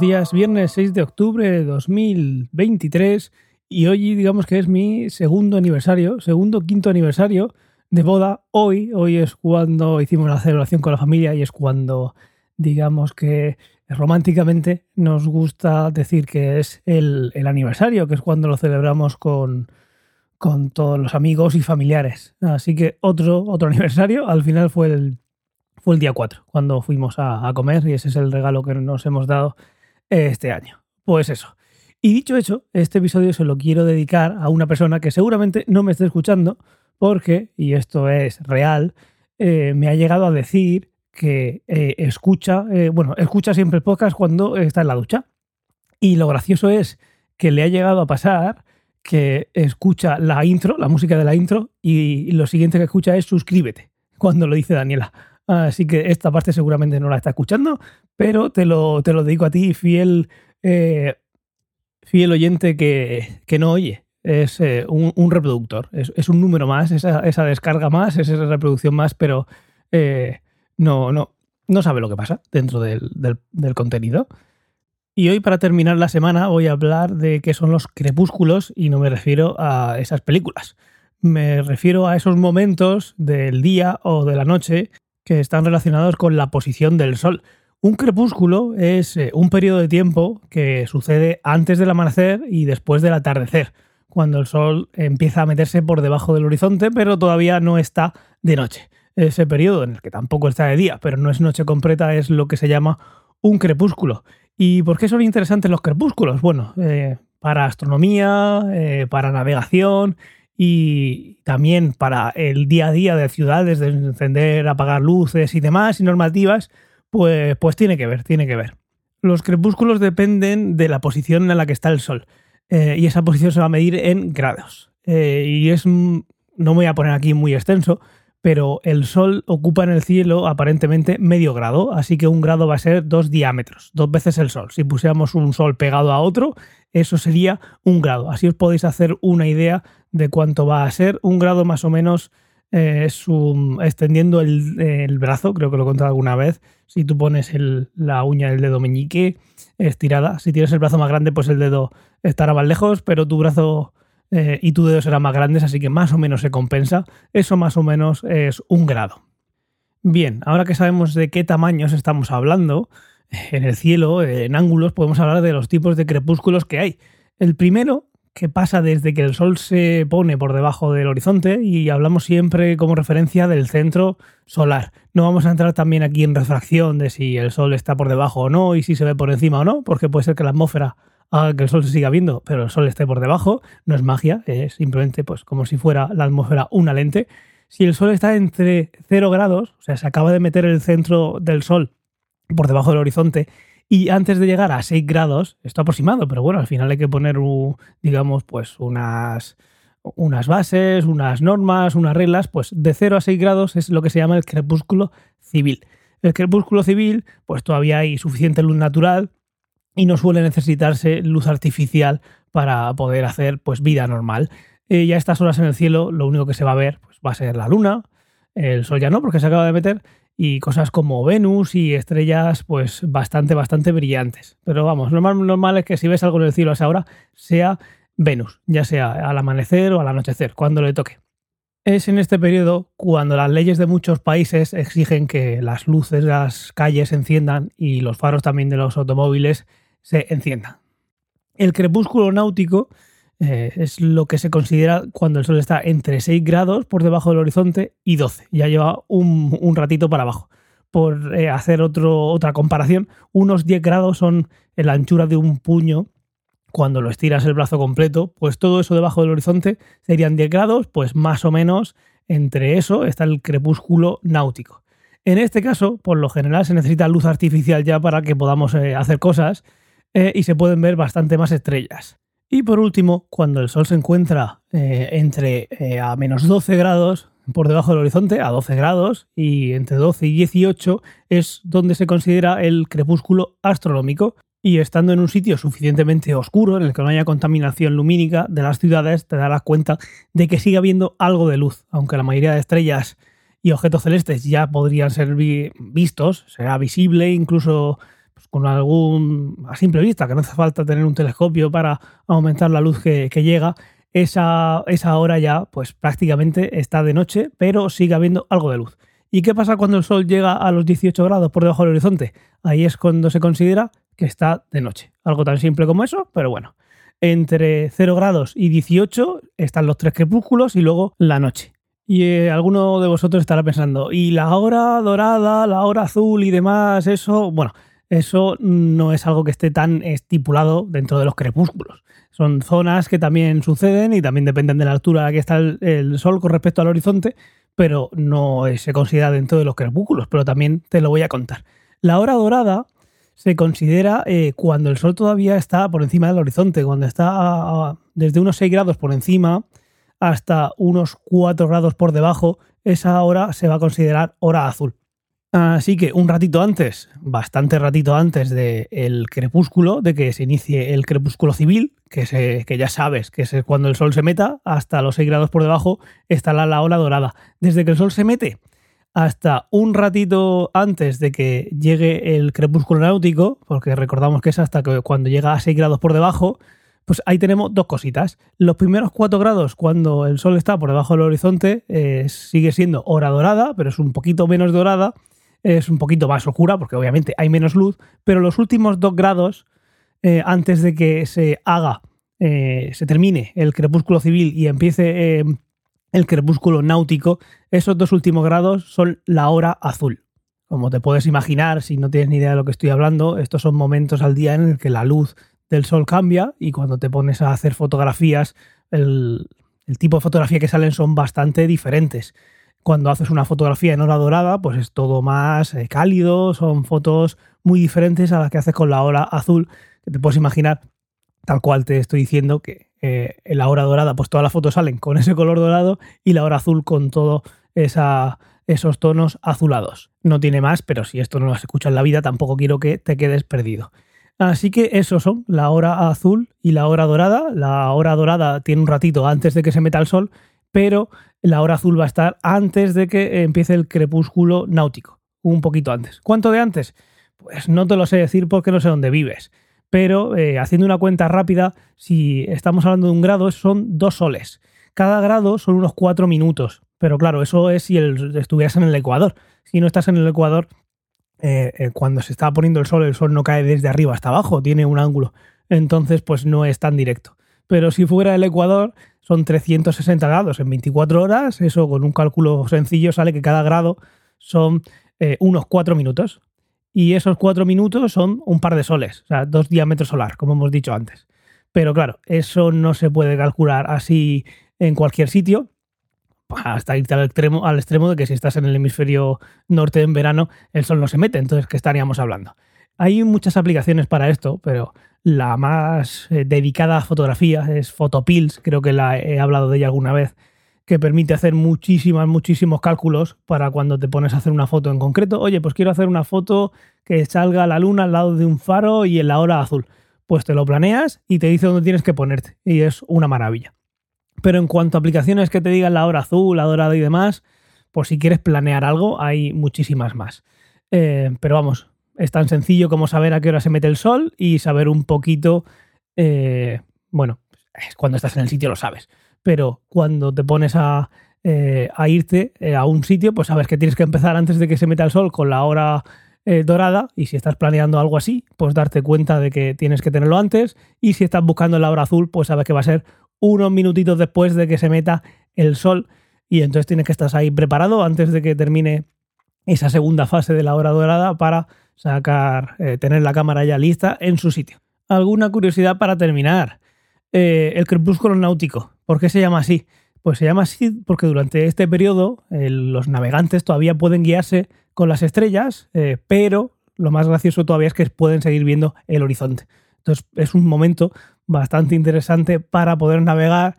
Días, viernes 6 de octubre de 2023 y hoy digamos que es mi segundo aniversario, segundo quinto aniversario de boda. Hoy, hoy es cuando hicimos la celebración con la familia y es cuando digamos que románticamente nos gusta decir que es el, aniversario, que es cuando lo celebramos con, con todos los amigos y familiares. Así que otro, otro aniversario, al final fue el, fue el día 4, cuando fuimos a comer y ese es el regalo que nos hemos dado este año. Pues eso. Y dicho eso, este episodio se lo quiero dedicar a una persona que seguramente no me esté escuchando porque, y esto es real, eh, me ha llegado a decir que eh, escucha, eh, bueno, escucha siempre el podcast cuando está en la ducha. Y lo gracioso es que le ha llegado a pasar que escucha la intro, la música de la intro, y lo siguiente que escucha es suscríbete, cuando lo dice Daniela. Así que esta parte seguramente no la está escuchando, pero te lo, te lo dedico a ti, fiel, eh, fiel oyente que, no oye. Es eh, un, reproductor, es, un número más, esa, esa, descarga más, esa reproducción más, pero eh, no, no, no sabe lo que pasa dentro del, del contenido. Y hoy, para terminar la semana, voy a hablar de qué son los crepúsculos y no me refiero a esas películas. Me refiero a esos momentos del día o de la noche que están relacionados con la posición del Sol. Un crepúsculo es eh, un periodo de tiempo que sucede antes del amanecer y después del atardecer, cuando el Sol empieza a meterse por debajo del horizonte, pero todavía no está de noche. Ese periodo en el que tampoco está de día, pero no es noche completa, es lo que se llama un crepúsculo. ¿Y por qué son interesantes los crepúsculos? Bueno, eh, para astronomía, eh, para navegación y también para el día a día de ciudades, de encender, apagar luces y demás y normativas, pues, pues tiene que ver, tiene que ver. Los crepúsculos dependen de la posición en la que está el sol eh, y esa posición se va a medir en grados. Eh, y es, no me voy a poner aquí muy extenso, pero el Sol ocupa en el cielo aparentemente medio grado, así que un grado va a ser dos diámetros, dos veces el Sol. Si pusiéramos un Sol pegado a otro, eso sería un grado. Así os podéis hacer una idea de cuánto va a ser. Un grado más o menos eh, es extendiendo el, brazo, creo que lo he contado alguna vez. Si tú pones la uña del dedo meñique estirada, si tienes el brazo más grande, pues el dedo estará más lejos, pero tu brazo eh, y tu dedo será más grandes, así que más o menos se compensa. Eso más o menos es un grado. Bien, ahora que sabemos de qué tamaños estamos hablando, en el cielo, en ángulos, podemos hablar de los tipos de crepúsculos que hay. El primero, que pasa desde que el sol se pone por debajo del horizonte y hablamos siempre como referencia del centro solar. No vamos a entrar también aquí en refracción de si el sol está por debajo o no y si se ve por encima o no, porque puede ser que la atmósfera haga que el sol se siga viendo, pero el sol esté por debajo. No es magia, es simplemente pues como si fuera la atmósfera una lente. Si el sol está entre 0 grados, o sea, se acaba de meter el centro del sol por debajo del horizonte y antes de llegar a 6 grados, esto aproximado, pero bueno, al final hay que poner, digamos, pues unas, unas bases, unas normas, unas reglas, pues de 0 a 6 grados es lo que se llama el crepúsculo civil. El crepúsculo civil, pues todavía hay suficiente luz natural y no suele necesitarse luz artificial para poder hacer pues vida normal. Eh, ya a estas horas en el cielo lo único que se va a ver pues, va a ser la luna, el sol ya no porque se acaba de meter, y cosas como Venus y estrellas pues bastante, bastante brillantes. Pero vamos, lo normal, es que si ves algo en el cielo a esa hora sea Venus, ya sea al amanecer o al anochecer, cuando le toque. Es en este periodo cuando las leyes de muchos países exigen que las luces de las calles se enciendan y los faros también de los automóviles se enciendan. El crepúsculo náutico eh, es lo que se considera cuando el Sol está entre 6 grados por debajo del horizonte y 12. Ya lleva un, ratito para abajo. Por eh, hacer otra comparación, unos 10 grados son la anchura de un puño cuando lo estiras el brazo completo, pues todo eso debajo del horizonte serían 10 grados, pues más o menos entre eso está el crepúsculo náutico. En este caso, por lo general, se necesita luz artificial ya para que podamos eh, hacer cosas y se pueden ver bastante más estrellas. Y por último, cuando el Sol se encuentra eh, entre eh, a menos 12 grados por debajo del horizonte, a 12 grados, y entre 12 y 18 es donde se considera el crepúsculo astronómico. Y estando en un sitio suficientemente oscuro, en el que no haya contaminación lumínica de las ciudades, te darás cuenta de que sigue habiendo algo de luz, aunque la mayoría de estrellas y objetos celestes ya podrían ser vistos, será visible incluso con algún, a simple vista, que no hace falta tener un telescopio para aumentar la luz que, llega, esa, esa hora ya pues prácticamente está de noche, pero sigue habiendo algo de luz. ¿Y qué pasa cuando el sol llega a los 18 grados por debajo del horizonte? Ahí es cuando se considera que está de noche. Algo tan simple como eso, pero bueno. Entre 0 grados y 18 están los tres crepúsculos y luego la noche. Y eh, alguno de vosotros estará pensando, ¿y la hora dorada, la hora azul y demás? Eso, bueno, eso no es algo que esté tan estipulado dentro de los crepúsculos. Son zonas que también suceden y también dependen de la altura a la que está el, sol con respecto al horizonte, pero no se considera dentro de los crepúsculos, pero también te lo voy a contar. La hora dorada se considera eh, cuando el sol todavía está por encima del horizonte, cuando está desde unos 6 grados por encima hasta unos 4 grados por debajo, esa hora se va a considerar hora azul. Así que un ratito antes, bastante ratito antes del crepúsculo, de que se inicie el crepúsculo civil, que, se, que ya sabes que es cuando el sol se meta, hasta los 6 grados por debajo está la hora dorada. Desde que el sol se mete hasta un ratito antes de que llegue el crepúsculo náutico, porque recordamos que es hasta que cuando llega a 6 grados por debajo, pues ahí tenemos dos cositas. Los primeros 4 grados, cuando el sol está por debajo del horizonte, eh, sigue siendo hora dorada, pero es un poquito menos dorada es un poquito más oscura porque obviamente hay menos luz, pero los últimos dos grados, eh, antes de que se haga, eh, se termine el crepúsculo civil y empiece eh, el crepúsculo náutico, esos dos últimos grados son la hora azul. Como te puedes imaginar, si no tienes ni idea de lo que estoy hablando, estos son momentos al día en el que la luz del sol cambia y cuando te pones a hacer fotografías, el, el tipo de fotografía que salen son bastante diferentes cuando haces una fotografía en hora dorada, pues es todo más eh, cálido, son fotos muy diferentes a las que haces con la hora azul, te puedes imaginar, tal cual te estoy diciendo, que eh, en la hora dorada, pues todas las fotos salen con ese color dorado y la hora azul con todos esos tonos azulados. No tiene más, pero si esto no lo has escuchado en la vida, tampoco quiero que te quedes perdido. Así que esos son la hora azul y la hora dorada. La hora dorada tiene un ratito antes de que se meta el sol, pero la hora azul va a estar antes de que empiece el crepúsculo náutico, un poquito antes. ¿Cuánto de antes? Pues no te lo sé decir porque no sé dónde vives, pero eh, haciendo una cuenta rápida, si estamos hablando de un grado, son dos soles. Cada grado son unos cuatro minutos, pero claro, eso es si estuvieras en el Ecuador. Si no estás en el Ecuador, eh, eh, cuando se está poniendo el sol, el sol no cae desde arriba hasta abajo, tiene un ángulo. Entonces, pues no es tan directo. Pero si fuera el Ecuador, son 360 grados en 24 horas. Eso con un cálculo sencillo sale que cada grado son eh, unos 4 minutos. Y esos 4 minutos son un par de soles, o sea, dos diámetros solar, como hemos dicho antes. Pero claro, eso no se puede calcular así en cualquier sitio, hasta irte al extremo, al extremo de que si estás en el hemisferio norte en verano, el sol no se mete. Entonces, ¿qué estaríamos hablando? Hay muchas aplicaciones para esto, pero la más eh, dedicada a fotografía es Photopills, creo que la he hablado de ella alguna vez, que permite hacer muchísimas, muchísimos cálculos para cuando te pones a hacer una foto en concreto. Oye, pues quiero hacer una foto que salga la luna al lado de un faro y en la hora azul. Pues te lo planeas y te dice dónde tienes que ponerte. Y es una maravilla. Pero en cuanto a aplicaciones que te digan la hora azul, la dorada y demás, por si quieres planear algo, hay muchísimas más. Eh, pero vamos, es tan sencillo como saber a qué hora se mete el sol y saber un poquito, eh, bueno, cuando estás en el sitio lo sabes, pero cuando te pones a, eh, irte eh, a un sitio, pues sabes que tienes que empezar antes de que se meta el sol con la hora dorada y si estás planeando algo así, pues darte cuenta de que tienes que tenerlo antes y si estás buscando la hora azul, pues sabes que va a ser unos minutitos después de que se meta el sol. Y entonces tienes que estar ahí preparado antes de que termine esa segunda fase de la hora dorada para sacar, eh, tener la cámara ya lista en su sitio. ¿Alguna curiosidad para terminar? Eh, el crepúsculo náutico. ¿Por qué se llama así? Pues se llama así porque durante este periodo los navegantes todavía pueden guiarse con las estrellas, eh, pero lo más gracioso todavía es que pueden seguir viendo el horizonte. Entonces es un momento bastante interesante para poder navegar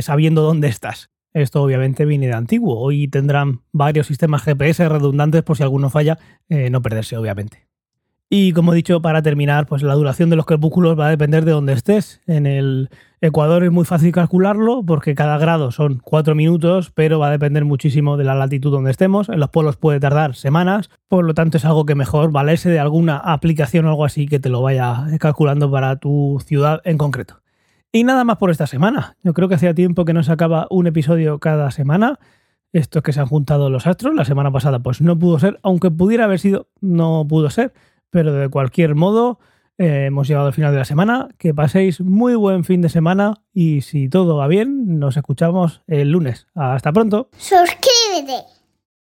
sabiendo dónde estás. Esto obviamente viene de antiguo. Hoy tendrán varios sistemas GPS redundantes por si alguno falla, eh, no perderse obviamente. Y como he dicho, para terminar, pues la duración de los crepúsculos va a depender de dónde estés. En el Ecuador es muy fácil calcularlo porque cada grado son cuatro minutos, pero va a depender muchísimo de la latitud donde estemos. En los polos puede tardar semanas, por lo tanto es algo que mejor valerse de alguna aplicación o algo así que te lo vaya calculando para tu ciudad en concreto. Y nada más por esta semana. Yo creo que hacía tiempo que no se acaba un episodio cada semana. Esto es que se han juntado los astros. La semana pasada pues no pudo ser, aunque pudiera haber sido, no pudo ser. Pero de cualquier modo, eh, hemos llegado al final de la semana. Que paséis muy buen fin de semana y si todo va bien, nos escuchamos el lunes. Hasta pronto. Suscríbete.